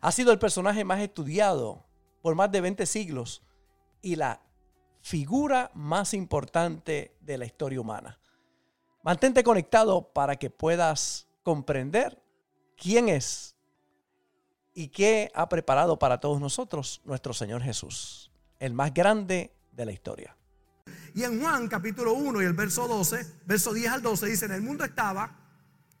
Ha sido el personaje más estudiado por más de 20 siglos y la figura más importante de la historia humana. Mantente conectado para que puedas comprender quién es y qué ha preparado para todos nosotros nuestro Señor Jesús, el más grande de la historia. Y en Juan capítulo 1 y el verso 12, verso 10 al 12 dice, en el mundo estaba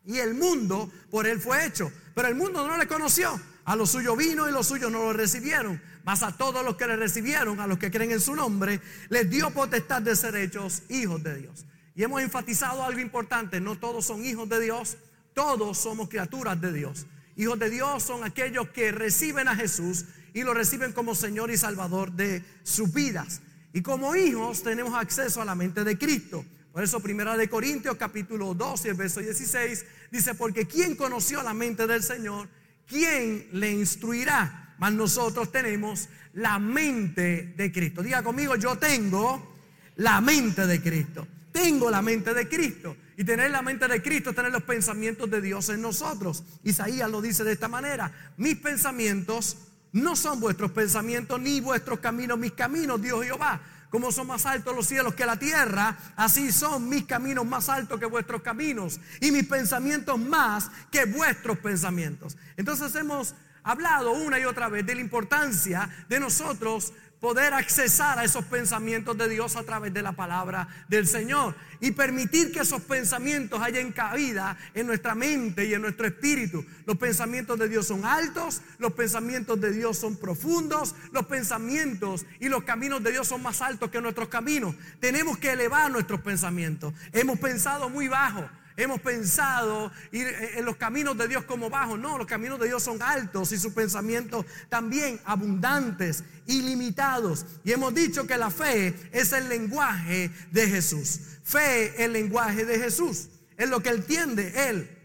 y el mundo por él fue hecho, pero el mundo no le conoció. A los suyos vino y los suyos no lo recibieron. Mas a todos los que le recibieron, a los que creen en su nombre, les dio potestad de ser hechos hijos de Dios. Y hemos enfatizado algo importante, no todos son hijos de Dios, todos somos criaturas de Dios. Hijos de Dios son aquellos que reciben a Jesús y lo reciben como Señor y Salvador de sus vidas. Y como hijos tenemos acceso a la mente de Cristo. Por eso Primera de Corintios capítulo 12, el verso 16 dice, porque ¿quién conoció la mente del Señor? ¿Quién le instruirá? Mas nosotros tenemos la mente de Cristo. Diga conmigo, yo tengo la mente de Cristo. Tengo la mente de Cristo. Y tener la mente de Cristo es tener los pensamientos de Dios en nosotros. Isaías lo dice de esta manera. Mis pensamientos no son vuestros pensamientos, ni vuestros caminos, mis caminos, Dios Jehová. Como son más altos los cielos que la tierra, así son mis caminos más altos que vuestros caminos y mis pensamientos más que vuestros pensamientos. Entonces hemos hablado una y otra vez de la importancia de nosotros poder accesar a esos pensamientos de Dios a través de la palabra del Señor y permitir que esos pensamientos hayan cabida en nuestra mente y en nuestro espíritu. Los pensamientos de Dios son altos, los pensamientos de Dios son profundos, los pensamientos y los caminos de Dios son más altos que nuestros caminos. Tenemos que elevar nuestros pensamientos. Hemos pensado muy bajo. Hemos pensado ir en los caminos de Dios como bajos. No, los caminos de Dios son altos y sus pensamientos también abundantes, ilimitados. Y hemos dicho que la fe es el lenguaje de Jesús. Fe, el lenguaje de Jesús. Es lo que entiende Él.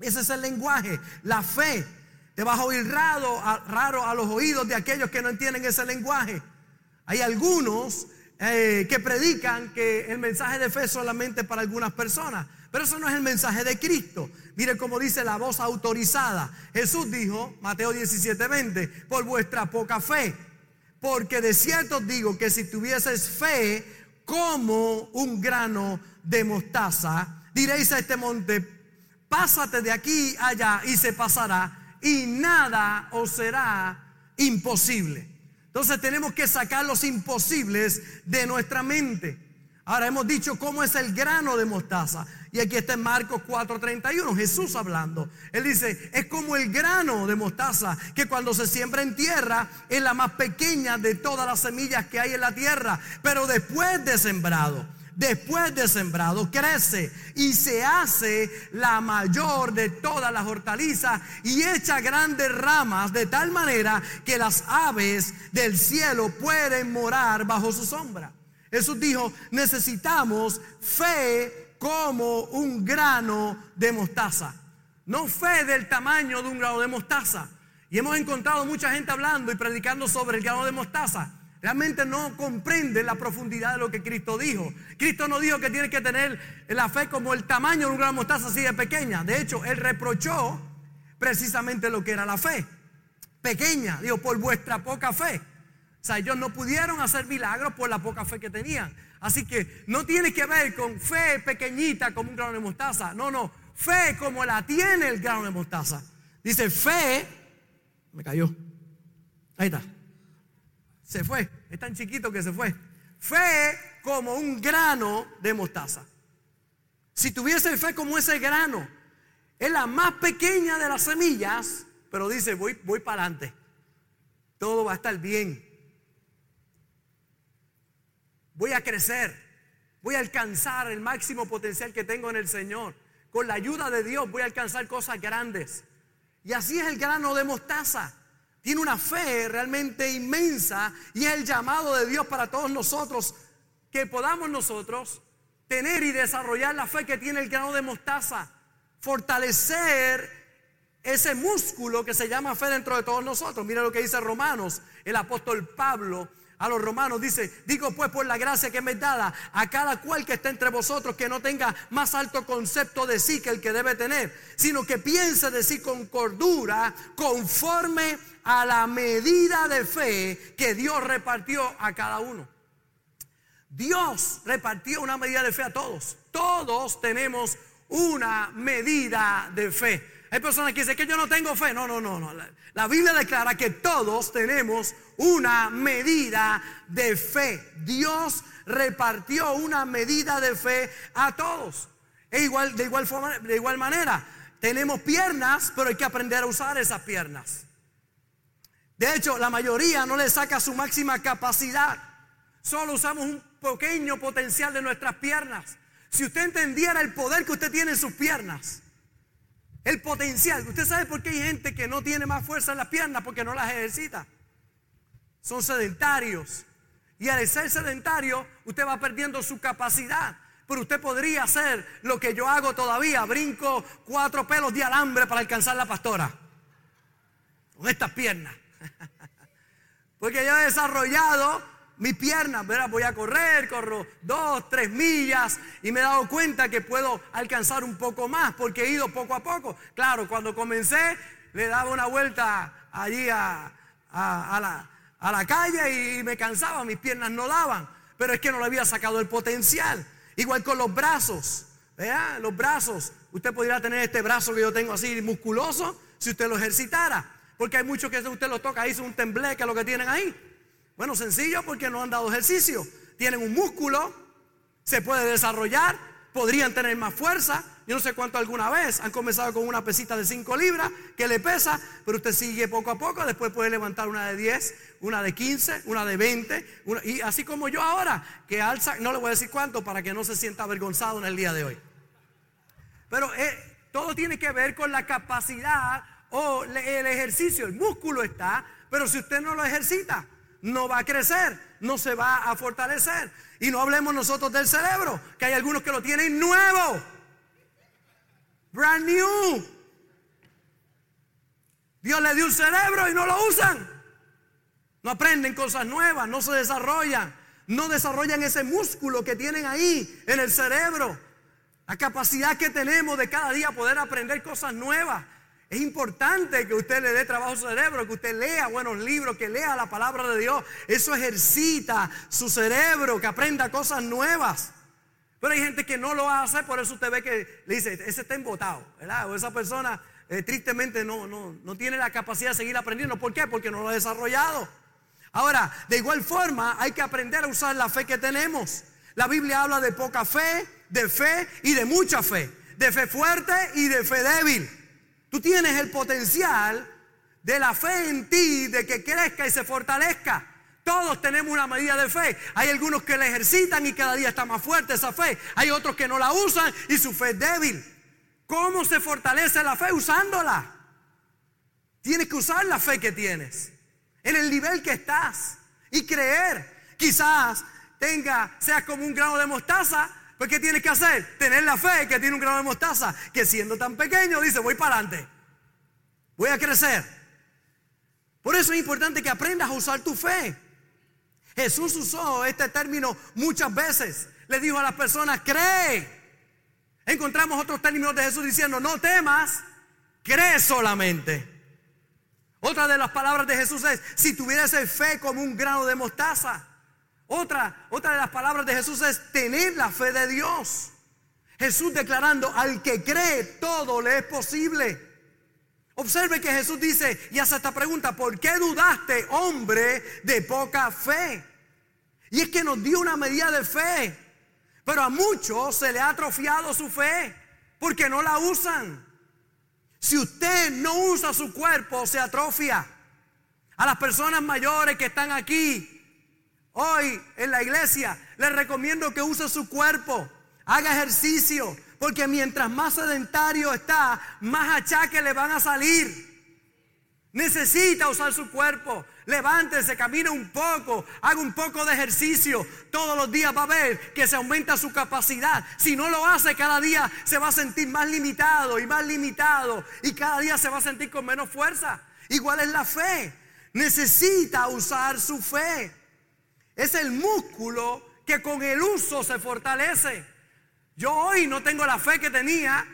Ese es el lenguaje, la fe. Te vas a oír raro, raro a los oídos de aquellos que no entienden ese lenguaje. Hay algunos eh, que predican que el mensaje de fe es solamente para algunas personas. Pero eso no es el mensaje de Cristo. Mire cómo dice la voz autorizada. Jesús dijo, Mateo 17, 20, por vuestra poca fe. Porque de cierto digo que si tuvieses fe como un grano de mostaza, diréis a este monte, pásate de aquí allá y se pasará y nada os será imposible. Entonces tenemos que sacar los imposibles de nuestra mente. Ahora hemos dicho cómo es el grano de mostaza. Y aquí está en Marcos 4:31, Jesús hablando. Él dice, es como el grano de mostaza que cuando se siembra en tierra es la más pequeña de todas las semillas que hay en la tierra. Pero después de sembrado, después de sembrado, crece y se hace la mayor de todas las hortalizas y echa grandes ramas de tal manera que las aves del cielo pueden morar bajo su sombra. Jesús dijo, necesitamos fe como un grano de mostaza. No fe del tamaño de un grano de mostaza. Y hemos encontrado mucha gente hablando y predicando sobre el grano de mostaza. Realmente no comprende la profundidad de lo que Cristo dijo. Cristo no dijo que tiene que tener la fe como el tamaño de un grano de mostaza así de pequeña. De hecho, Él reprochó precisamente lo que era la fe. Pequeña, dijo, por vuestra poca fe. O sea, ellos no pudieron hacer milagros por la poca fe que tenían. Así que no tiene que ver con fe pequeñita como un grano de mostaza. No, no. Fe como la tiene el grano de mostaza. Dice fe. Me cayó. Ahí está. Se fue. Es tan chiquito que se fue. Fe como un grano de mostaza. Si tuviese fe como ese grano, es la más pequeña de las semillas, pero dice, voy, voy para adelante. Todo va a estar bien voy a crecer, voy a alcanzar el máximo potencial que tengo en el Señor. Con la ayuda de Dios voy a alcanzar cosas grandes. Y así es el grano de mostaza. tiene una fe realmente inmensa y es el llamado de Dios para todos nosotros que podamos nosotros tener y desarrollar la fe que tiene el grano de mostaza, fortalecer ese músculo que se llama fe dentro de todos nosotros. Mira lo que dice Romanos, el apóstol Pablo a los romanos dice, digo pues por la gracia que me es dada a cada cual que esté entre vosotros que no tenga más alto concepto de sí que el que debe tener, sino que piense de sí con cordura conforme a la medida de fe que Dios repartió a cada uno. Dios repartió una medida de fe a todos. Todos tenemos una medida de fe. Hay personas que dicen que yo no tengo fe. No, no, no, no. La, Biblia declara que todos tenemos una medida de fe. Dios repartió una medida de fe a todos. E igual, de, igual forma, de igual manera, tenemos piernas, pero hay que aprender a usar esas piernas. De hecho, la mayoría no le saca su máxima capacidad. Solo usamos un pequeño potencial de nuestras piernas. Si usted entendiera el poder que usted tiene en sus piernas, el potencial. ¿Usted sabe por qué hay gente que no tiene más fuerza en las piernas? Porque no las ejercita. Son sedentarios. Y al ser sedentario, usted va perdiendo su capacidad. Pero usted podría hacer lo que yo hago todavía. Brinco cuatro pelos de alambre para alcanzar la pastora. Con estas piernas. Porque yo he desarrollado mi pierna, ¿verdad? Voy a correr, corro dos, tres millas y me he dado cuenta que puedo alcanzar un poco más porque he ido poco a poco. Claro, cuando comencé le daba una vuelta allí a, la, a la calle y me cansaba, mis piernas no daban, pero es que no le había sacado el potencial. Igual con los brazos, ¿verdad? Los brazos, usted podría tener este brazo que yo tengo así musculoso si usted lo ejercitara, porque hay muchos que usted lo toca es un tembleque lo que tienen ahí. Bueno, sencillo porque no han dado ejercicio. Tienen un músculo, se puede desarrollar, podrían tener más fuerza. Yo no sé cuánto alguna vez han comenzado con una pesita de 5 libras que le pesa, pero usted sigue poco a poco, después puede levantar una de 10, una de 15, una de 20, y así como yo ahora, que alza, no le voy a decir cuánto para que no se sienta avergonzado en el día de hoy. Pero eh, todo tiene que ver con la capacidad o el ejercicio, el músculo está, pero si usted no lo ejercita, no va a crecer, no se va a fortalecer. Y no hablemos nosotros del cerebro, que hay algunos que lo tienen nuevo, brand new. Dios le dio un cerebro y no lo usan. No aprenden cosas nuevas, no se desarrollan, no desarrollan ese músculo que tienen ahí en el cerebro. La capacidad que tenemos de cada día poder aprender cosas nuevas. Es importante que usted le dé trabajo a su cerebro, que usted lea buenos libros, que lea la palabra de Dios. Eso ejercita su cerebro, que aprenda cosas nuevas. Pero hay gente que no lo hace, por eso usted ve que le dice, ese está embotado, ¿verdad? O esa persona eh, tristemente no, no, no tiene la capacidad de seguir aprendiendo. ¿Por qué? Porque no lo ha desarrollado. Ahora, de igual forma, hay que aprender a usar la fe que tenemos. La Biblia habla de poca fe, de fe y de mucha fe. De fe fuerte y de fe débil. Tú tienes el potencial de la fe en ti, de que crezca y se fortalezca. Todos tenemos una medida de fe. Hay algunos que la ejercitan y cada día está más fuerte esa fe. Hay otros que no la usan y su fe es débil. ¿Cómo se fortalece la fe? Usándola. Tienes que usar la fe que tienes. En el nivel que estás. Y creer. Quizás tenga, seas como un grano de mostaza pues ¿qué tienes que hacer? Tener la fe que tiene un grano de mostaza, que siendo tan pequeño dice, voy para adelante, voy a crecer. Por eso es importante que aprendas a usar tu fe. Jesús usó este término muchas veces. Le dijo a las personas, cree. Encontramos otros términos de Jesús diciendo, no temas, cree solamente. Otra de las palabras de Jesús es, si tuvieras fe como un grano de mostaza. Otra, otra de las palabras de Jesús es tener la fe de Dios. Jesús declarando, al que cree todo le es posible. Observe que Jesús dice y hace esta pregunta, ¿por qué dudaste, hombre de poca fe? Y es que nos dio una medida de fe, pero a muchos se le ha atrofiado su fe porque no la usan. Si usted no usa su cuerpo, se atrofia. A las personas mayores que están aquí, Hoy en la iglesia les recomiendo que use su cuerpo, haga ejercicio, porque mientras más sedentario está, más achaques le van a salir. Necesita usar su cuerpo. Levántese, camine un poco, haga un poco de ejercicio. Todos los días va a ver que se aumenta su capacidad. Si no lo hace, cada día se va a sentir más limitado y más limitado. Y cada día se va a sentir con menos fuerza. Igual es la fe. Necesita usar su fe. Es el músculo que con el uso se fortalece. Yo hoy no tengo la fe que tenía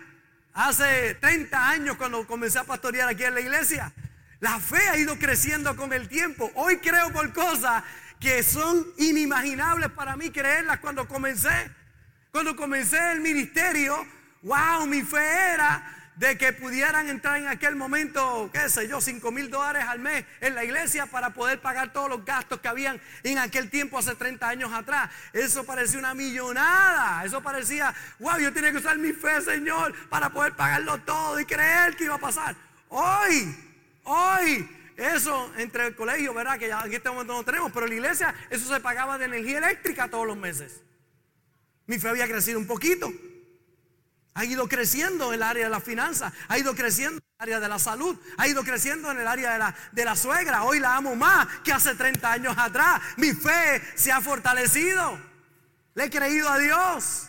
hace 30 años cuando comencé a pastorear aquí en la iglesia. La fe ha ido creciendo con el tiempo. Hoy creo por cosas que son inimaginables para mí creerlas cuando comencé. Cuando comencé el ministerio, wow, mi fe era de que pudieran entrar en aquel momento, qué sé yo, 5 mil dólares al mes en la iglesia para poder pagar todos los gastos que habían en aquel tiempo, hace 30 años atrás. Eso parecía una millonada. Eso parecía, wow, yo tenía que usar mi fe, Señor, para poder pagarlo todo y creer que iba a pasar. Hoy Hoy, eso entre el colegio, ¿verdad? Que ya en este momento no tenemos, pero en la iglesia eso se pagaba de energía eléctrica todos los meses. Mi fe había crecido un poquito. Ha ido creciendo en el área de la finanza, ha ido creciendo en el área de la salud, ha ido creciendo en el área de la, de la suegra. Hoy la amo más que hace 30 años atrás. Mi fe se ha fortalecido. Le he creído a Dios.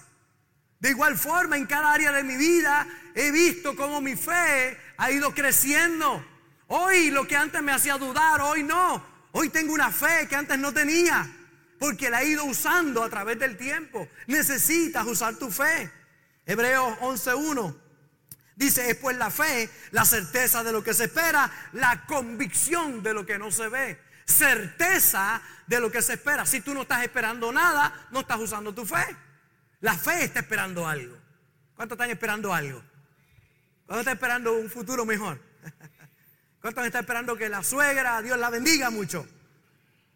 De igual forma, en cada área de mi vida he visto cómo mi fe ha ido creciendo. Hoy lo que antes me hacía dudar, hoy no. Hoy tengo una fe que antes no tenía. Porque la he ido usando a través del tiempo. Necesitas usar tu fe. Hebreos 11.1 dice, es pues la fe, la certeza de lo que se espera, la convicción de lo que no se ve. Certeza de lo que se espera. Si tú no estás esperando nada, no estás usando tu fe. La fe está esperando algo. ¿Cuántos están esperando algo? ¿Cuántos están esperando un futuro mejor? ¿Cuántos están esperando que la suegra, Dios la bendiga mucho?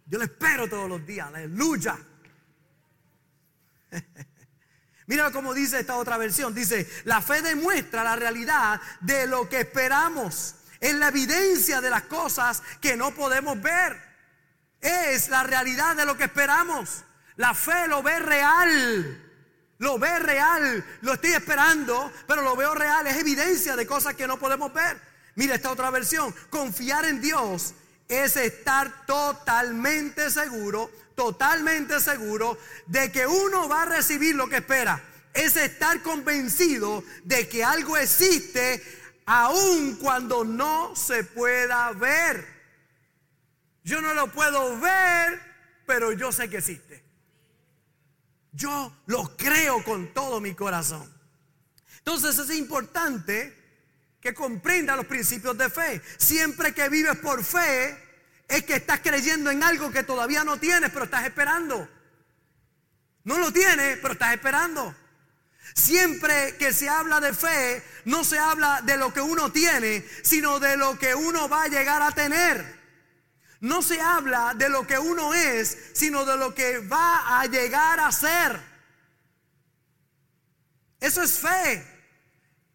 Yo la espero todos los días, aleluya. Mira cómo dice esta otra versión. Dice, la fe demuestra la realidad de lo que esperamos. Es la evidencia de las cosas que no podemos ver. Es la realidad de lo que esperamos. La fe lo ve real. Lo ve real. Lo estoy esperando, pero lo veo real. Es evidencia de cosas que no podemos ver. Mira esta otra versión. Confiar en Dios es estar totalmente seguro, totalmente seguro de que uno va a recibir lo que espera. Es estar convencido de que algo existe aun cuando no se pueda ver. Yo no lo puedo ver, pero yo sé que existe. Yo lo creo con todo mi corazón. Entonces es importante que comprenda los principios de fe. Siempre que vives por fe, es que estás creyendo en algo que todavía no tienes, pero estás esperando. No lo tienes, pero estás esperando. Siempre que se habla de fe, no se habla de lo que uno tiene, sino de lo que uno va a llegar a tener. No se habla de lo que uno es, sino de lo que va a llegar a ser. Eso es fe.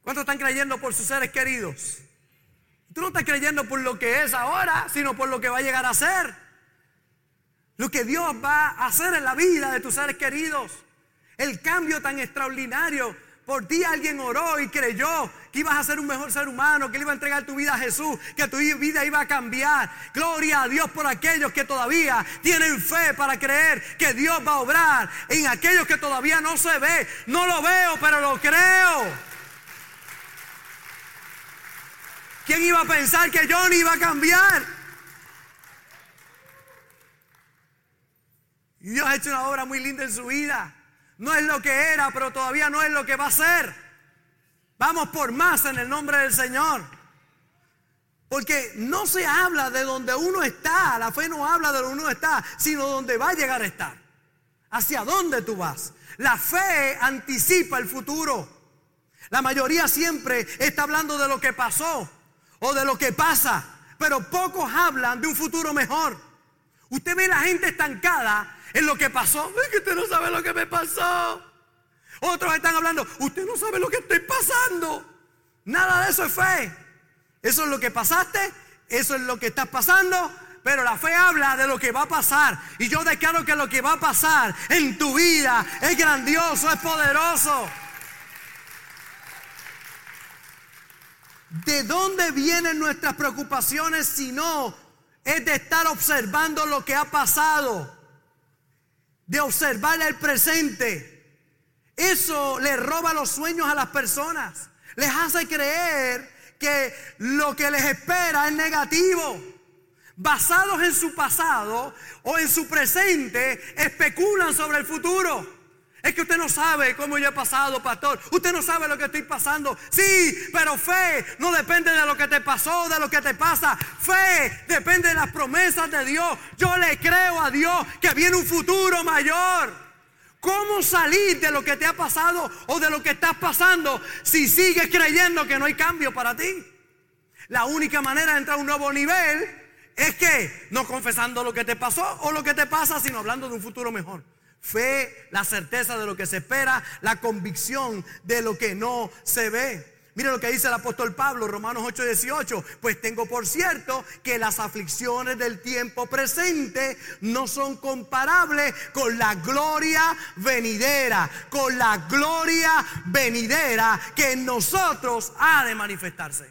¿Cuántos están creyendo por sus seres queridos? Tú no estás creyendo por lo que es ahora, sino por lo que va a llegar a ser. Lo que Dios va a hacer en la vida de tus seres queridos. El cambio tan extraordinario. Por ti alguien oró y creyó que ibas a ser un mejor ser humano, que le iba a entregar tu vida a Jesús, que tu vida iba a cambiar. Gloria a Dios por aquellos que todavía tienen fe para creer que Dios va a obrar en aquellos que todavía no se ve. No lo veo, pero lo creo. ¿Quién iba a pensar que Johnny iba a cambiar? Dios ha hecho una obra muy linda en su vida. No es lo que era, pero todavía no es lo que va a ser. Vamos por más en el nombre del Señor. Porque no se habla de donde uno está, la fe no habla de donde uno está, sino donde va a llegar a estar. Hacia dónde tú vas. La fe anticipa el futuro. La mayoría siempre está hablando de lo que pasó o de lo que pasa, pero pocos hablan de un futuro mejor. Usted ve la gente estancada en lo que pasó. Es que usted no sabe lo que me pasó. Otros están hablando, usted no sabe lo que estoy pasando. Nada de eso es fe. Eso es lo que pasaste, eso es lo que estás pasando, pero la fe habla de lo que va a pasar. Y yo declaro que lo que va a pasar en tu vida es grandioso, es poderoso. ¿De dónde vienen nuestras preocupaciones si no es de estar observando lo que ha pasado? De observar el presente. Eso le roba los sueños a las personas. Les hace creer que lo que les espera es negativo. Basados en su pasado o en su presente, especulan sobre el futuro. Es que usted no sabe cómo yo he pasado, pastor. Usted no sabe lo que estoy pasando. Sí, pero fe no depende de lo que te pasó, de lo que te pasa. Fe depende de las promesas de Dios. Yo le creo a Dios que viene un futuro mayor. ¿Cómo salir de lo que te ha pasado o de lo que estás pasando si sigues creyendo que no hay cambio para ti? La única manera de entrar a un nuevo nivel es que no confesando lo que te pasó o lo que te pasa, sino hablando de un futuro mejor. Fe, la certeza de lo que se espera, la convicción de lo que no se ve. Mire lo que dice el apóstol Pablo, Romanos 8:18. Pues tengo por cierto que las aflicciones del tiempo presente no son comparables con la gloria venidera, con la gloria venidera que en nosotros ha de manifestarse.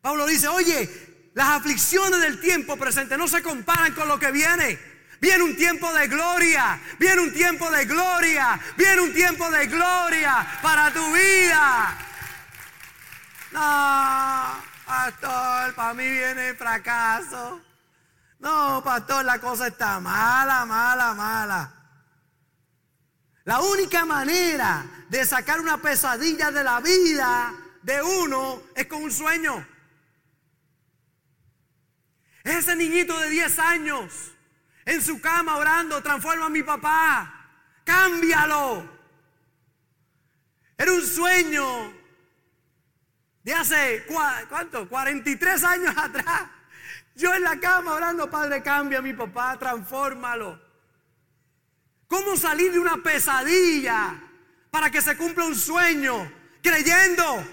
Pablo dice, oye, las aflicciones del tiempo presente no se comparan con lo que viene. Viene un tiempo de gloria, viene un tiempo de gloria, viene un tiempo de gloria para tu vida. No, pastor, para mí viene fracaso. No, pastor, la cosa está mala, mala, mala. La única manera de sacar una pesadilla de la vida de uno es con un sueño. Ese niñito de 10 años en su cama orando, transforma a mi papá, cámbialo. Era un sueño de hace, ¿cuánto? 43 años atrás. Yo en la cama orando, Padre, cambia a mi papá, transfórmalo. ¿Cómo salir de una pesadilla para que se cumpla un sueño? Creyendo.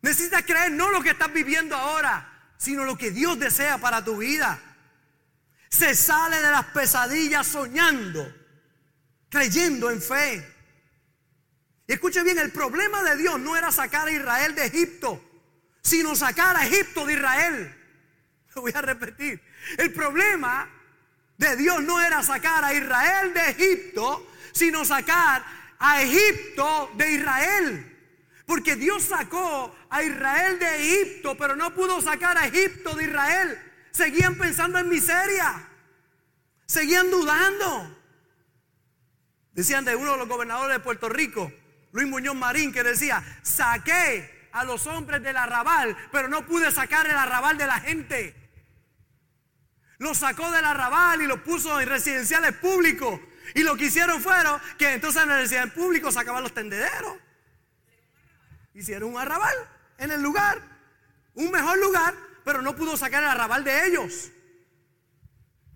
Necesitas creer no lo que estás viviendo ahora, sino lo que Dios desea para tu vida. Se sale de las pesadillas soñando, creyendo en fe. Y escuche bien, el problema de Dios no era sacar a Israel de Egipto, sino sacar a Egipto de Israel. Lo voy a repetir. El problema de Dios no era sacar a Israel de Egipto, sino sacar a Egipto de Israel. Porque Dios sacó a Israel de Egipto, pero no pudo sacar a Egipto de Israel. Seguían pensando en miseria. Seguían dudando. Decían de uno de los gobernadores de Puerto Rico, Luis Muñoz Marín, que decía, saqué a los hombres del arrabal, pero no pude sacar el arrabal de la gente. Los sacó del arrabal y los puso en residenciales públicos. Y lo que hicieron fueron que entonces en el residencial público sacaban los tendederos. Hicieron un arrabal en el lugar, un mejor lugar, pero no pudo sacar el arrabal de ellos.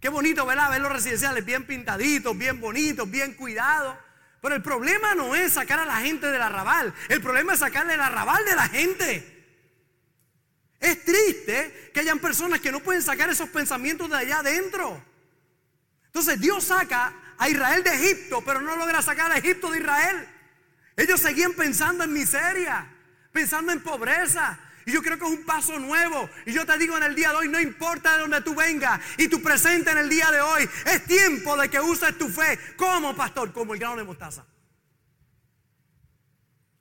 Qué bonito, ¿verdad? Ver los residenciales bien pintaditos, bien bonitos, bien cuidados. Pero el problema no es sacar a la gente del arrabal. El problema es sacarle el arrabal de la gente. Es triste que hayan personas que no pueden sacar esos pensamientos de allá adentro. Entonces Dios saca a Israel de Egipto, pero no logra sacar a Egipto de Israel. Ellos seguían pensando en miseria, pensando en pobreza, y yo creo que es un paso nuevo. Y yo te digo en el día de hoy, no importa de dónde tú vengas y tu presente en el día de hoy, es tiempo de que uses tu fe como pastor, como el grano de mostaza.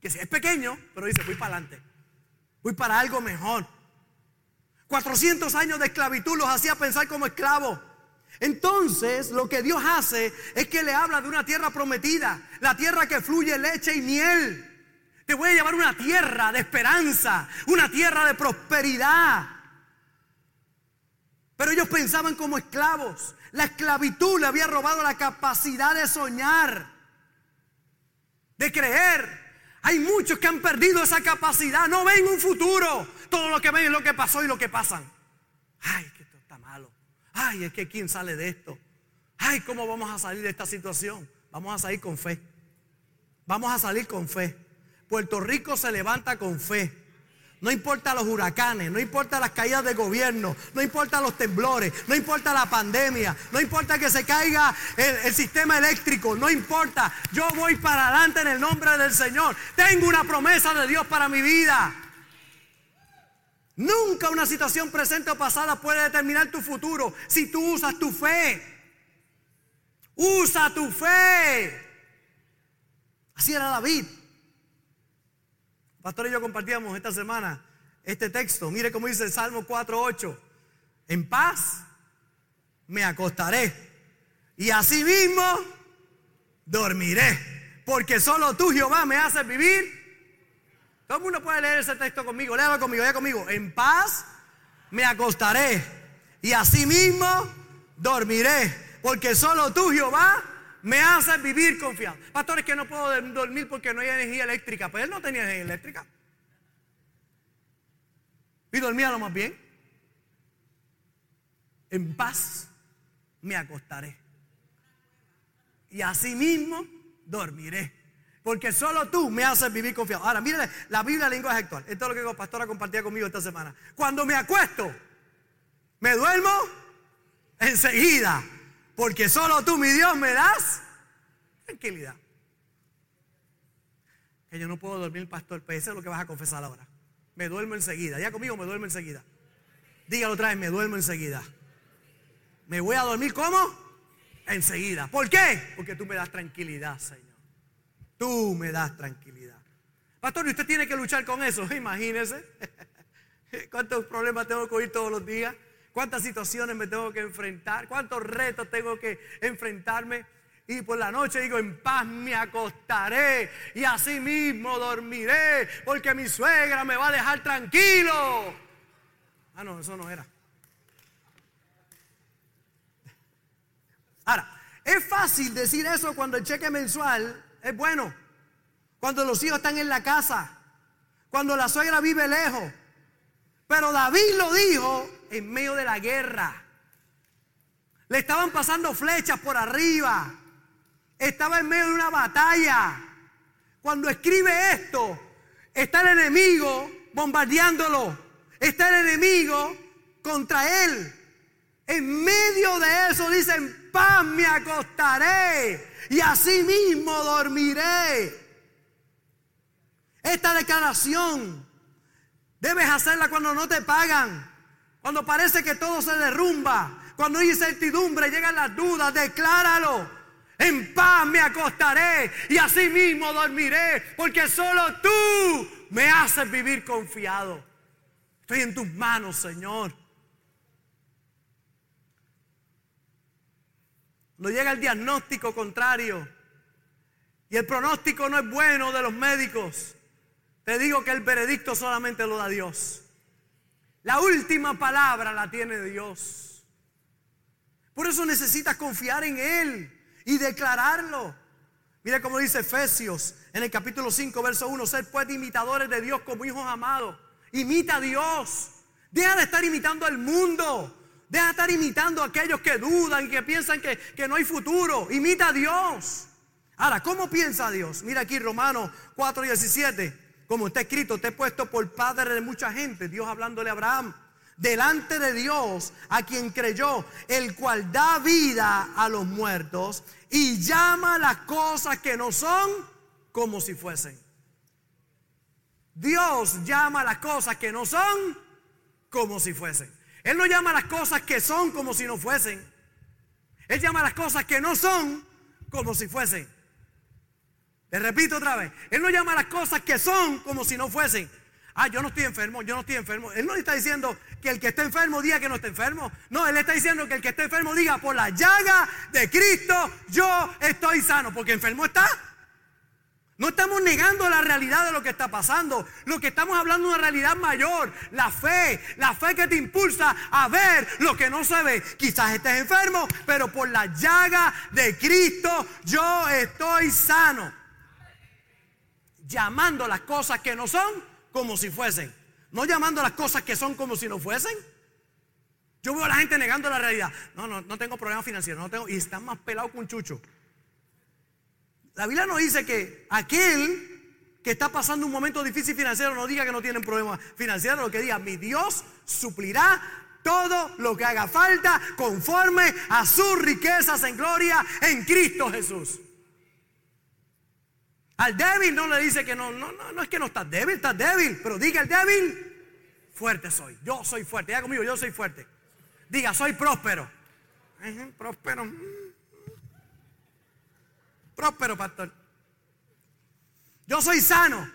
Que si es pequeño, pero dice, voy para adelante. Voy para algo mejor. 400 años de esclavitud los hacía pensar como esclavos. Entonces lo que Dios hace es que le habla de una tierra prometida, la tierra que fluye leche y miel. Te voy a llevar una tierra de esperanza, una tierra de prosperidad. Pero ellos pensaban como esclavos. La esclavitud le había robado la capacidad de soñar, de creer. Hay muchos que han perdido esa capacidad. No ven un futuro. Todo lo que ven es lo que pasó y lo que pasan. Ay, que esto está malo. Ay, es que quién sale de esto. Ay, ¿cómo vamos a salir de esta situación? Vamos a salir con fe. Vamos a salir con fe. Puerto Rico se levanta con fe. No importa los huracanes, no importa las caídas de gobierno, no importa los temblores, no importa la pandemia, no importa que se caiga el, sistema eléctrico, no importa. Yo voy para adelante en el nombre del Señor. Tengo una promesa de Dios para mi vida. Nunca una situación presente o pasada puede determinar tu futuro si tú usas tu fe. Usa tu fe. Así era David. Pastor y yo compartíamos esta semana este texto. Mire cómo dice el Salmo 4.8. En paz me acostaré y asimismo dormiré. Porque solo tú, Jehová, me haces vivir. Todo el mundo puede leer ese texto conmigo. Léalo conmigo, ya conmigo. En paz me acostaré y asimismo dormiré. Porque solo tú, Jehová, me hace vivir confiado. Pastor, es que no puedo dormir porque no hay energía eléctrica. Pues él no tenía energía eléctrica. Y dormía lo más bien. En paz me acostaré. Y así mismo dormiré. Porque solo tú me haces vivir confiado. Ahora, mire la Biblia en lenguaje actual. Esto es lo que la pastora compartía conmigo esta semana. Cuando me acuesto, me duermo enseguida. Porque solo tú, mi Dios, me das tranquilidad. Que yo no puedo dormir, pastor, pues eso es lo que vas a confesar ahora. Me duermo enseguida. Ya conmigo me duermo enseguida. Dígalo otra vez, me duermo enseguida. ¿Me voy a dormir cómo? Enseguida. ¿Por qué? Porque tú me das tranquilidad, Señor. Tú me das tranquilidad. Pastor, ¿y usted tiene que luchar con eso? Imagínese. ¿Cuántos problemas tengo que oír todos los días? Cuántas situaciones me tengo que enfrentar, cuántos retos tengo que enfrentarme. Y por la noche digo, en paz me acostaré y así mismo dormiré, porque mi suegra me va a dejar tranquilo. Ah, no, eso no era. Ahora, es fácil decir eso cuando el cheque mensual es bueno, cuando los hijos están en la casa, cuando la suegra vive lejos. Pero David lo dijo en medio de la guerra. Le estaban pasando flechas por arriba. Estaba en medio de una batalla. Cuando escribe esto, está el enemigo bombardeándolo. Está el enemigo contra él. En medio de eso dice, en paz me acostaré y así mismo dormiré. Esta declaración debes hacerla cuando no te pagan. Cuando parece que todo se derrumba, cuando hay incertidumbre, llegan las dudas, decláralo. En paz me acostaré y así mismo dormiré, porque solo tú me haces vivir confiado. Estoy en tus manos, Señor. No llega el diagnóstico contrario y el pronóstico no es bueno de los médicos, te digo que el veredicto solamente lo da Dios. La última palabra la tiene Dios. Por eso necesitas confiar en Él y declararlo. Mira cómo dice Efesios en el capítulo 5, verso 1. Ser pues imitadores de Dios como hijos amados. Imita a Dios. Deja de estar imitando al mundo. Deja de estar imitando a aquellos que dudan y que piensan que, que no hay futuro. Imita a Dios. Ahora, ¿cómo piensa Dios? Mira aquí Romanos 4, 17 como está escrito, te he puesto por padre de mucha gente, Dios hablándole a Abraham, delante de Dios, a quien creyó, el cual da vida a los muertos y llama las cosas que no son como si fuesen. Dios llama las cosas que no son como si fuesen. Él no llama las cosas que son como si no fuesen. Él llama las cosas que no son como si fuesen. Le repito otra vez. Él no llama las cosas que son como si no fuesen. Ah, yo no estoy enfermo, yo no estoy enfermo. Él no está diciendo que el que está enfermo diga que no está enfermo. No, él está diciendo que el que está enfermo diga por la llaga de Cristo yo estoy sano. Porque enfermo está. No estamos negando la realidad de lo que está pasando. Lo que estamos hablando es una realidad mayor. La fe, la fe que te impulsa a ver lo que no se ve. Quizás estés enfermo, pero por la llaga de Cristo yo estoy sano llamando las cosas que no son como si fuesen. No llamando las cosas que son como si no fuesen. Yo veo a la gente negando la realidad. No, no, no tengo problemas financieros, y están más pelados que un chucho. La Biblia nos dice que aquel que está pasando un momento difícil financiero no diga que no tienen problemas financieros, lo que diga, mi Dios suplirá todo lo que haga falta conforme a sus riquezas en gloria en Cristo Jesús. Al débil no le dice que no, no, no, no es que no estás débil, estás débil, pero diga el débil, fuerte soy, yo soy fuerte, ya conmigo, yo soy fuerte. Diga, soy próspero. próspero. Próspero, pastor. Yo soy sano.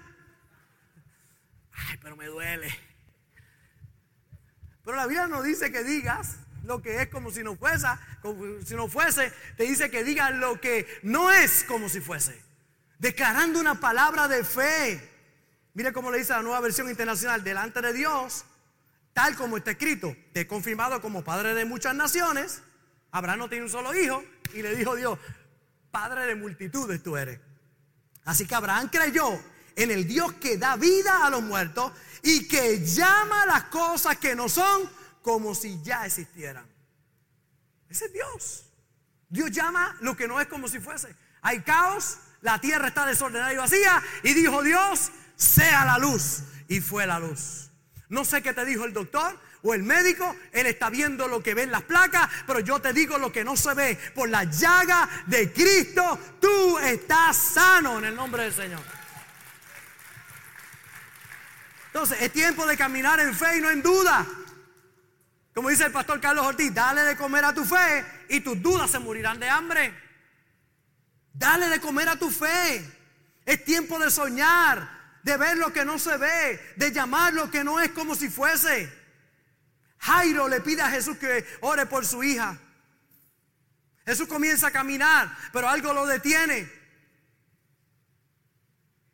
Ay, pero me duele. Pero la Biblia no dice que digas lo que es como si no fuese, como si no fuese, te dice que digas lo que no es como si fuese. Declarando una palabra de fe. Mire cómo le dice la nueva versión internacional, delante de Dios, tal como está escrito, te he confirmado como padre de muchas naciones. Abraham no tiene un solo hijo y le dijo Dios, padre de multitudes tú eres. Así que Abraham creyó en el Dios que da vida a los muertos y que llama las cosas que no son como si ya existieran. Ese es Dios. Dios llama lo que no es como si fuese. Hay caos, la tierra está desordenada y vacía y dijo Dios, sea la luz. Y fue la luz. No sé qué te dijo el doctor o el médico, él está viendo lo que ven las placas, pero yo te digo lo que no se ve. Por la llaga de Cristo, tú estás sano en el nombre del Señor. Entonces, es tiempo de caminar en fe y no en duda. Como dice el pastor Carlos Ortiz, dale de comer a tu fe y tus dudas se morirán de hambre. Dale de comer a tu fe. Es tiempo de soñar, de ver lo que no se ve, de llamar lo que no es como si fuese. Jairo le pide a Jesús que ore por su hija. Jesús comienza a caminar, pero algo lo detiene.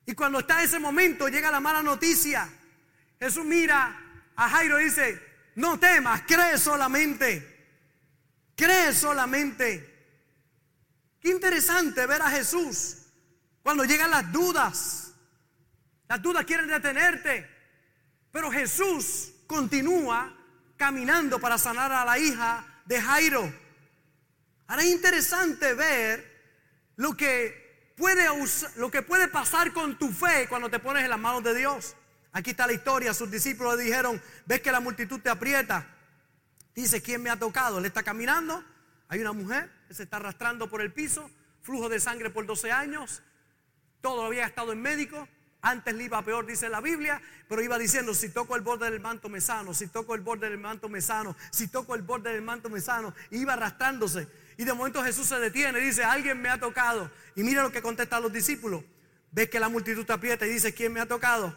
Y cuando está ese momento llega la mala noticia. Jesús mira a Jairo y dice, no temas, cree solamente. Cree solamente. Qué interesante ver a Jesús cuando llegan las dudas. Las dudas quieren detenerte. Pero Jesús continúa caminando para sanar a la hija de Jairo. Ahora es interesante ver lo que puede, lo que puede pasar con tu fe cuando te pones en las manos de Dios. Aquí está la historia. Sus discípulos le dijeron, ves que la multitud te aprieta. Dice, ¿quién me ha tocado? Él está caminando. Hay una mujer se está arrastrando por el piso. Flujo de sangre por 12 años. Todo había estado en médico. Antes le iba peor, dice la Biblia, pero iba diciendo, si toco el borde del manto me sano, si toco el borde del manto me sano, si toco el borde del manto me sano. iba arrastrándose. Y de momento Jesús se detiene y dice, alguien me ha tocado. Y mira lo que contestan los discípulos. Ves que la multitud te aprieta y dice, ¿quién me ha tocado?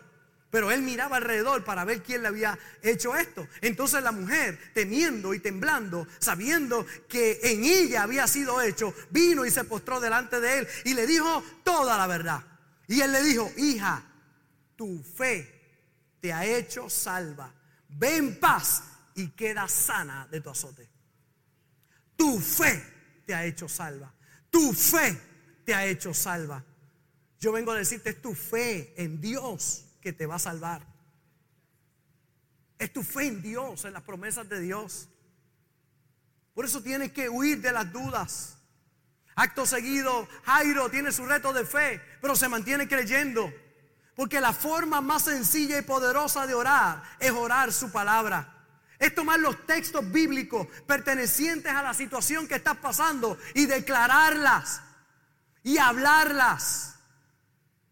Pero él miraba alrededor para ver quién le había hecho esto. Entonces la mujer, temiendo y temblando, sabiendo que en ella había sido hecho, vino y se postró delante de él y le dijo toda la verdad. Y él le dijo, hija, tu fe te ha hecho salva. Ve en paz y queda sana de tu azote. Tu fe te ha hecho salva. Tu fe te ha hecho salva. Yo vengo a decirte, es tu fe en Dios que te va a salvar. Es tu fe en Dios, en las promesas de Dios. Por eso tienes que huir de las dudas. Acto seguido, Jairo tiene su reto de fe, pero se mantiene creyendo. Porque la forma más sencilla y poderosa de orar es orar su palabra. Es tomar los textos bíblicos pertenecientes a la situación que estás pasando y declararlas y hablarlas.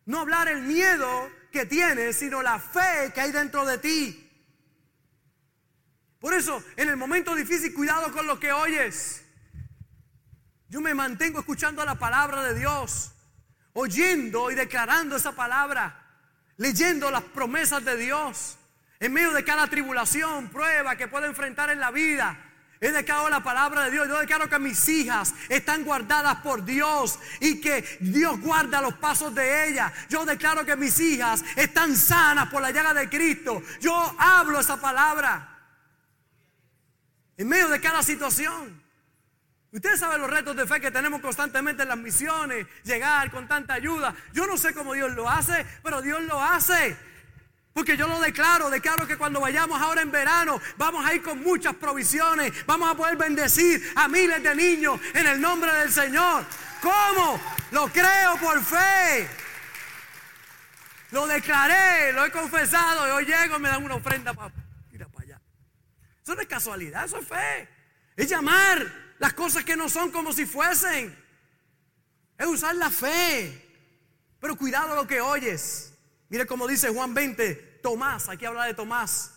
No hablar el miedo que tienes, sino la fe que hay dentro de ti. Por eso, en el momento difícil, cuidado con lo que oyes. Yo me mantengo escuchando la palabra de Dios, oyendo y declarando esa palabra, leyendo las promesas de Dios. En medio de cada tribulación, prueba que puedo enfrentar en la vida, He declarado la palabra de Dios. Yo declaro que mis hijas están guardadas por Dios y que Dios guarda los pasos de ellas. Yo declaro que mis hijas están sanas por la llaga de Cristo. Yo hablo esa palabra en medio de cada situación. Ustedes saben los retos de fe que tenemos constantemente en las misiones, llegar con tanta ayuda. Yo no sé cómo Dios lo hace, pero Dios lo hace. Porque yo lo declaro, declaro que cuando vayamos ahora en verano vamos a ir con muchas provisiones, vamos a poder bendecir a miles de niños en el nombre del Señor. ¿Cómo? Lo creo por fe. Lo declaré, lo he confesado y hoy llego y me dan una ofrenda para ir para allá. Eso no es casualidad, eso es fe. Es llamar las cosas que no son como si fuesen. Es usar la fe. Pero cuidado lo que oyes. Mire como dice Juan 20, Tomás, aquí habla de Tomás,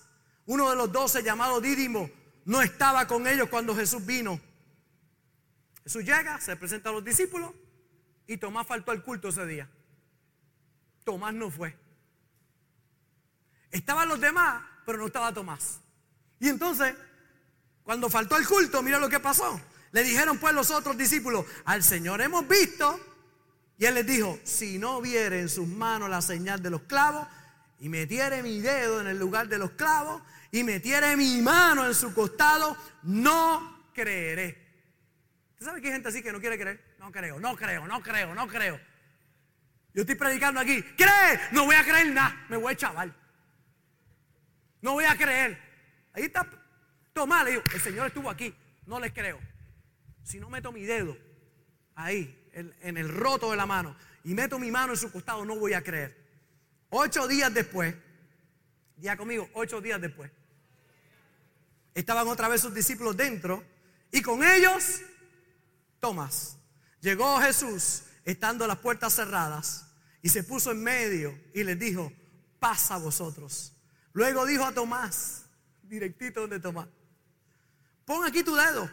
uno de los doce llamado Dídimo, no estaba con ellos cuando Jesús vino. Jesús llega, se presenta a los discípulos y Tomás faltó al culto ese día. Tomás no fue. Estaban los demás, pero no estaba Tomás. Y entonces, cuando faltó el culto, mira lo que pasó. Le dijeron pues los otros discípulos, al Señor hemos visto. Y él les dijo, si no viere en sus manos la señal de los clavos, y metiere mi dedo en el lugar de los clavos, y metiere mi mano en su costado, no creeré. ¿Usted sabe que hay gente así que no quiere creer? No creo, no creo, no creo, no creo. Yo estoy predicando aquí. ¿Cree? No voy a creer nada. Me voy a chaval. No voy a creer. Ahí está Tomás. Le digo, el Señor estuvo aquí. No les creo. Si no meto mi dedo ahí, en, el roto de la mano, y meto mi mano en su costado, no voy a creer. Ocho días después, ya conmigo, ocho días después, estaban otra vez sus discípulos dentro, y con ellos, Tomás. Llegó Jesús estando las puertas cerradas y se puso en medio y les dijo, pasa a vosotros. Luego dijo a Tomás, directito donde Tomás, pon aquí tu dedo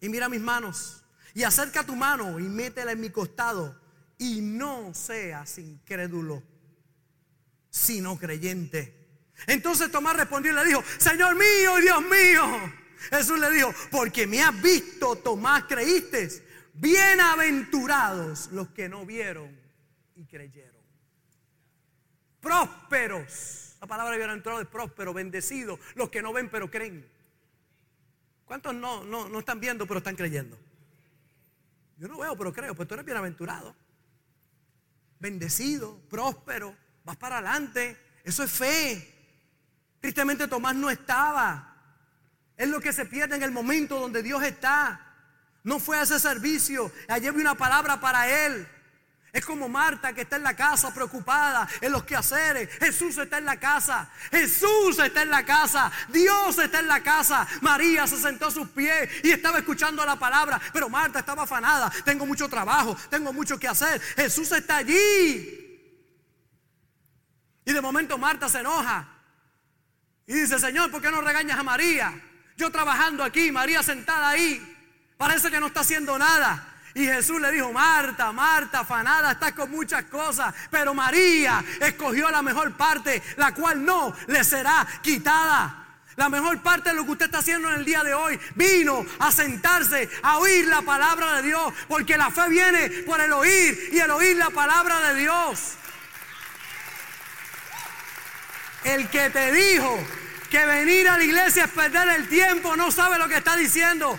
y mira mis manos y acerca tu mano y métela en mi costado y no seas incrédulo, sino creyente. Entonces Tomás respondió y le dijo, Señor mío, Dios mío. Jesús le dijo, porque me has visto, Tomás, creíste. Bienaventurados los que no vieron y creyeron. Prósperos. La palabra bienaventurado es próspero, bendecido. Los que no ven pero creen. ¿Cuántos no, no, no están viendo pero están creyendo? Yo no veo pero creo. Pues tú eres bienaventurado. Bendecido, próspero. Vas para adelante. Eso es fe. Tristemente Tomás no estaba. Es lo que se pierde en el momento donde Dios está. No fue a ese servicio. Ayer vi una palabra para él. Es como Marta que está en la casa preocupada en los quehaceres. Jesús está en la casa. Jesús está en la casa. Dios está en la casa. María se sentó a sus pies y estaba escuchando la palabra. Pero Marta estaba afanada. Tengo mucho trabajo. Tengo mucho que hacer. Jesús está allí. Y de momento Marta se enoja. Y dice, Señor, ¿por qué no regañas a María? Yo trabajando aquí, María sentada ahí. Parece que no está haciendo nada. Y Jesús le dijo, Marta, Marta, afanada, estás con muchas cosas, pero María escogió la mejor parte, la cual no le será quitada. La mejor parte de lo que usted está haciendo en el día de hoy vino a sentarse, a oír la palabra de Dios, porque la fe viene por el oír y el oír la palabra de Dios. El que te dijo que venir a la iglesia es perder el tiempo, no sabe lo que está diciendo.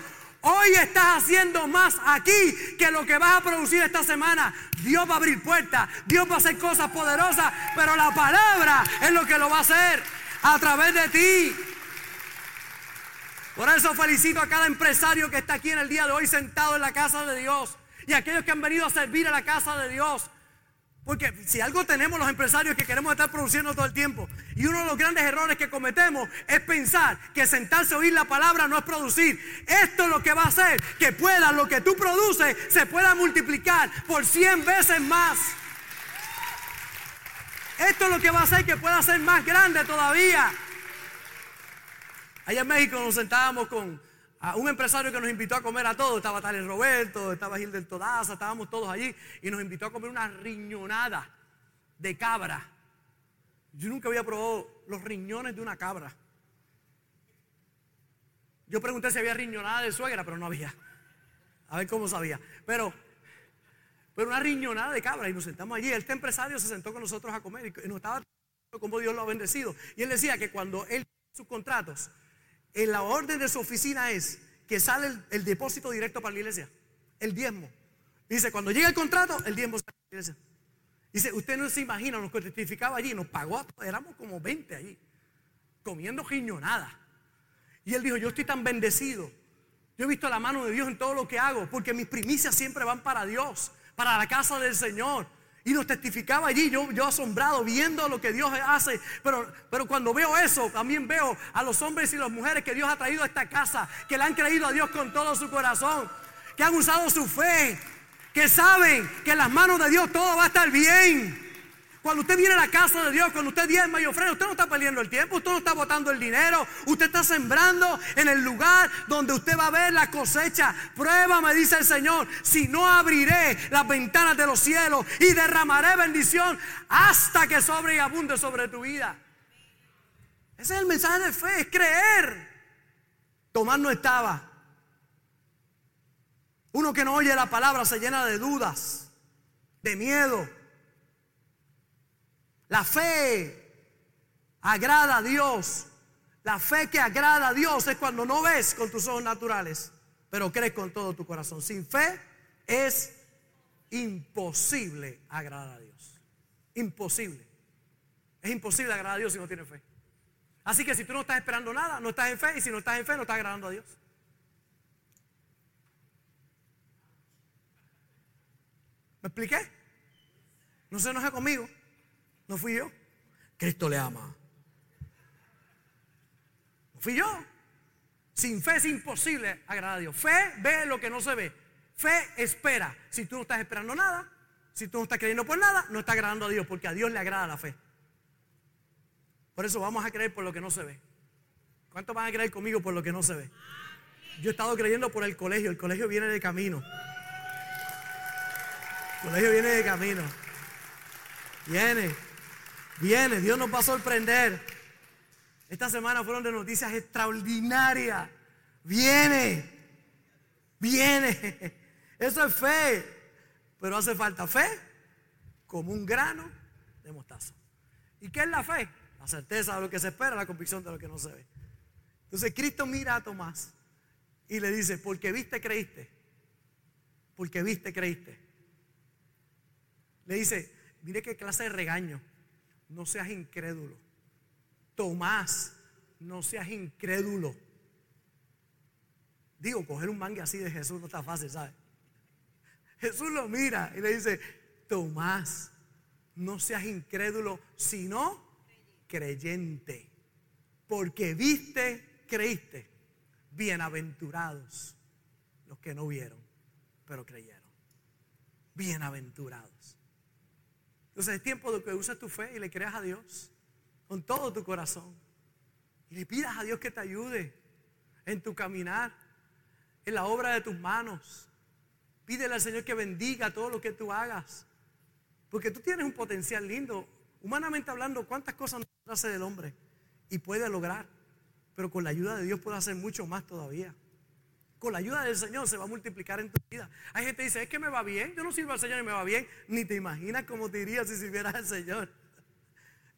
Hoy estás haciendo más aquí que lo que vas a producir esta semana. Dios va a abrir puertas, Dios va a hacer cosas poderosas, pero la palabra es lo que lo va a hacer a través de ti. Por eso felicito a cada empresario que está aquí en el día de hoy sentado en la casa de Dios y a aquellos que han venido a servir a la casa de Dios. Porque si algo tenemos los empresarios que queremos estar produciendo todo el tiempo, y uno de los grandes errores que cometemos es pensar que sentarse a oír la palabra no es producir. Esto es lo que va a hacer que pueda, lo que tú produces, se pueda multiplicar por 100 veces más. Esto es lo que va a hacer que pueda ser más grande todavía. Allá en México nos sentábamos con a un empresario que nos invitó a comer a todos, estaba Tales Roberto, estaba Gil del Todaza, estábamos todos allí y nos invitó a comer una riñonada de cabra. Yo nunca había probado los riñones de una cabra. Yo pregunté si había riñonada de suegra, pero no había. A ver cómo sabía. Pero, pero una riñonada de cabra y nos sentamos allí. Este empresario se sentó con nosotros a comer y nos estaba como Dios lo ha bendecido. Y él decía que cuando él sus contratos, en la orden de su oficina es que sale el, depósito directo para la iglesia, el diezmo. Dice, cuando llega el contrato, el diezmo sale para la iglesia. Dice, usted no se imagina, nos testificaba allí, nos pagó, éramos como 20 allí, comiendo giñonada. Y él dijo, yo estoy tan bendecido. Yo he visto la mano de Dios en todo lo que hago, porque mis primicias siempre van para Dios, para la casa del Señor. Y nos testificaba allí, yo, yo asombrado viendo lo que Dios hace. Pero, pero cuando veo eso, también veo a los hombres y las mujeres que Dios ha traído a esta casa, que le han creído a Dios con todo su corazón, que han usado su fe, que saben que en las manos de Dios todo va a estar bien. Cuando usted viene a la casa de Dios, cuando usted diezma y ofrenda, usted no está perdiendo el tiempo, usted no está botando el dinero, usted está sembrando en el lugar donde usted va a ver la cosecha. Prueba, me dice el Señor, si no abriré las ventanas de los cielos y derramaré bendición hasta que sobre y abunde sobre tu vida. Ese es el mensaje de fe, es creer. Tomás no estaba. Uno que no oye la palabra se llena de dudas, de miedo. La fe agrada a Dios. La fe que agrada a Dios es cuando no ves con tus ojos naturales, pero crees con todo tu corazón. Sin fe es imposible agradar a Dios. Imposible. Es imposible agradar a Dios si no tienes fe. Así que si tú no estás esperando nada, no estás en fe. Y si no estás en fe, no estás agradando a Dios. ¿Me expliqué? No se enoje conmigo. No fui yo. Cristo le ama. No fui yo. Sin fe es imposible agradar a Dios. Fe ve lo que no se ve. Fe espera. Si tú no estás esperando nada, si tú no estás creyendo por nada, no estás agradando a Dios, porque a Dios le agrada la fe. Por eso vamos a creer por lo que no se ve. ¿Cuántos van a creer conmigo por lo que no se ve? Yo he estado creyendo por el colegio. El colegio viene de camino. El colegio viene de camino. Viene. Viene, Dios nos va a sorprender. Esta semana fueron de noticias extraordinarias. Viene, viene. Eso es fe. Pero hace falta fe como un grano de mostaza. ¿Y qué es la fe? La certeza de lo que se espera, la convicción de lo que no se ve. Entonces Cristo mira a Tomás y le dice, porque viste, creíste. Porque viste, creíste. Le dice, mire qué clase de regaño no seas incrédulo. Tomás, no seas incrédulo. Digo, coger un mangue así de Jesús no está fácil, ¿sabes? Jesús lo mira y le dice, Tomás, no seas incrédulo, sino creyente. Porque viste, creíste. Bienaventurados los que no vieron, pero creyeron. Bienaventurados. Entonces es tiempo de que uses tu fe y le creas a Dios con todo tu corazón. Y le pidas a Dios que te ayude en tu caminar, en la obra de tus manos. Pídele al Señor que bendiga todo lo que tú hagas. Porque tú tienes un potencial lindo. Humanamente hablando, ¿cuántas cosas no hace del hombre? Y puede lograr. Pero con la ayuda de Dios puede hacer mucho más todavía. Con la ayuda del Señor se va a multiplicar en tu vida. Hay gente que dice, es que me va bien, yo no sirvo al Señor y me va bien. Ni te imaginas cómo te iría si sirvieras al Señor.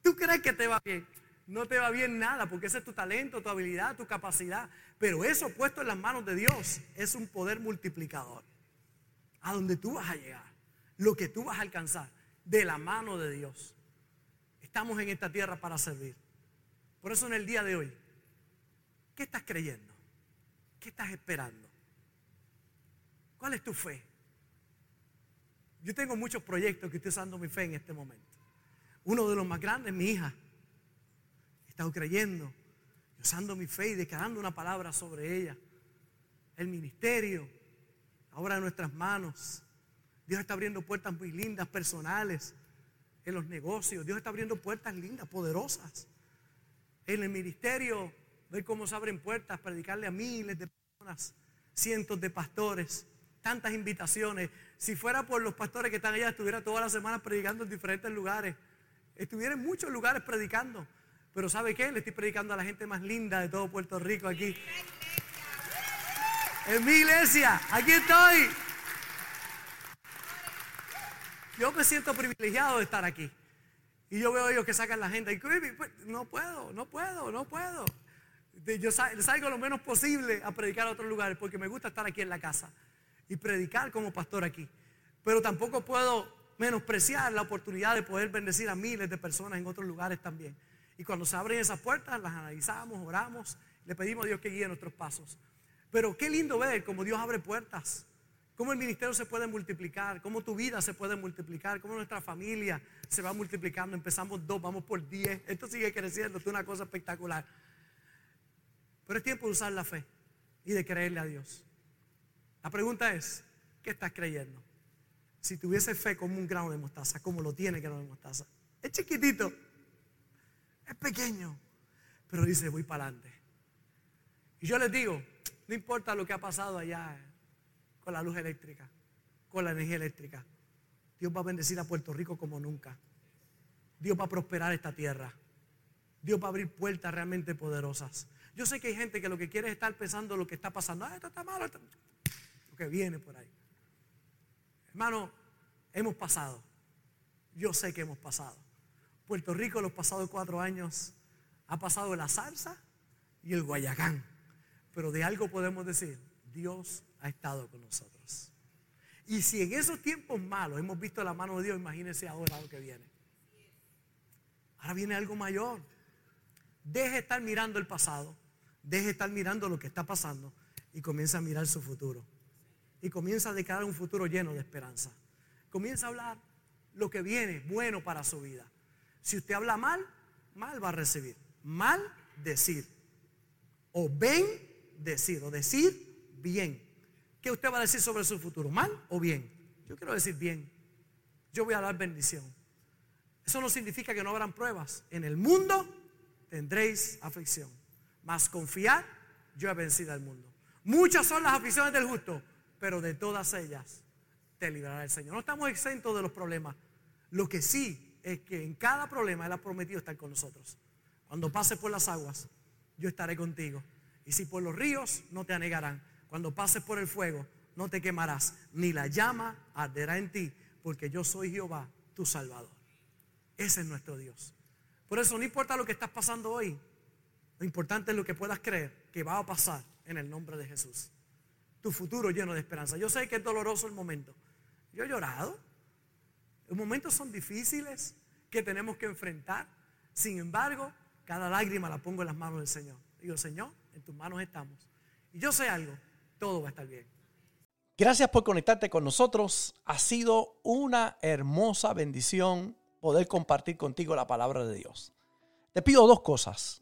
¿Tú crees que te va bien? No te va bien nada, porque ese es tu talento, tu habilidad, tu capacidad. Pero eso puesto en las manos de Dios es un poder multiplicador. A donde tú vas a llegar, lo que tú vas a alcanzar, de la mano de Dios. Estamos en esta tierra para servir. Por eso en el día de hoy, ¿qué estás creyendo? ¿Qué estás esperando? ¿Cuál es tu fe? Yo tengo muchos proyectos que estoy usando mi fe en este momento. Uno de los más grandes, mi hija. He estado creyendo, usando mi fe y declarando una palabra sobre ella. El ministerio, ahora en nuestras manos. Dios está abriendo puertas muy lindas, personales, en los negocios. Dios está abriendo puertas lindas, poderosas. En el ministerio ver cómo se abren puertas, predicarle a miles de personas, cientos de pastores, tantas invitaciones. Si fuera por los pastores que están allá, estuviera todas las semanas predicando en diferentes lugares. Estuviera en muchos lugares predicando. Pero ¿sabe qué? Le estoy predicando a la gente más linda de todo Puerto Rico aquí. En mi iglesia, aquí estoy. Yo me siento privilegiado de estar aquí. Y yo veo ellos que sacan la gente. Y pues, no puedo, no puedo, no puedo yo salgo lo menos posible a predicar a otros lugares porque me gusta estar aquí en la casa y predicar como pastor aquí. Pero tampoco puedo menospreciar la oportunidad de poder bendecir a miles de personas en otros lugares también. Y cuando se abren esas puertas, las analizamos, oramos, le pedimos a Dios que guíe nuestros pasos. Pero qué lindo ver cómo Dios abre puertas, cómo el ministerio se puede multiplicar, cómo tu vida se puede multiplicar, cómo nuestra familia se va multiplicando. Empezamos dos, vamos por diez. Esto sigue creciendo, es una cosa espectacular. Pero es tiempo de usar la fe y de creerle a Dios. La pregunta es, ¿qué estás creyendo? Si tuviese fe como un grano de mostaza, como lo tiene el grano de mostaza. Es chiquitito, es pequeño, pero dice, voy para adelante. Y yo les digo, no importa lo que ha pasado allá con la luz eléctrica, con la energía eléctrica, Dios va a bendecir a Puerto Rico como nunca. Dios va a prosperar esta tierra. Dios va a abrir puertas realmente poderosas. Yo sé que hay gente que lo que quiere es estar pensando lo que está pasando. Ah, esto está malo. Lo que viene por ahí. Hermano, hemos pasado. Yo sé que hemos pasado. Puerto Rico los pasados cuatro años ha pasado la salsa y el guayacán. Pero de algo podemos decir, Dios ha estado con nosotros. Y si en esos tiempos malos hemos visto la mano de Dios, imagínense ahora lo que viene. Ahora viene algo mayor. Deje de estar mirando el pasado, deje de estar mirando lo que está pasando y comienza a mirar su futuro. Y comienza a declarar un futuro lleno de esperanza. Comienza a hablar lo que viene bueno para su vida. Si usted habla mal, mal va a recibir. Mal decir. O ven decir. O decir bien. ¿Qué usted va a decir sobre su futuro? ¿Mal o bien? Yo quiero decir bien. Yo voy a dar bendición. Eso no significa que no habrán pruebas. En el mundo tendréis aflicción. Mas confiar, yo he vencido al mundo. Muchas son las aflicciones del justo, pero de todas ellas te librará el Señor. No estamos exentos de los problemas. Lo que sí es que en cada problema Él ha prometido estar con nosotros. Cuando pases por las aguas, yo estaré contigo. Y si por los ríos, no te anegarán. Cuando pases por el fuego, no te quemarás, ni la llama arderá en ti, porque yo soy Jehová, tu Salvador. Ese es nuestro Dios. Por eso no importa lo que estás pasando hoy, lo importante es lo que puedas creer que va a pasar en el nombre de Jesús. Tu futuro lleno de esperanza. Yo sé que es doloroso el momento. Yo he llorado. Los momentos son difíciles que tenemos que enfrentar. Sin embargo, cada lágrima la pongo en las manos del Señor. Digo, Señor, en tus manos estamos. Y yo sé algo, todo va a estar bien. Gracias por conectarte con nosotros. Ha sido una hermosa bendición poder compartir contigo la palabra de Dios. Te pido dos cosas.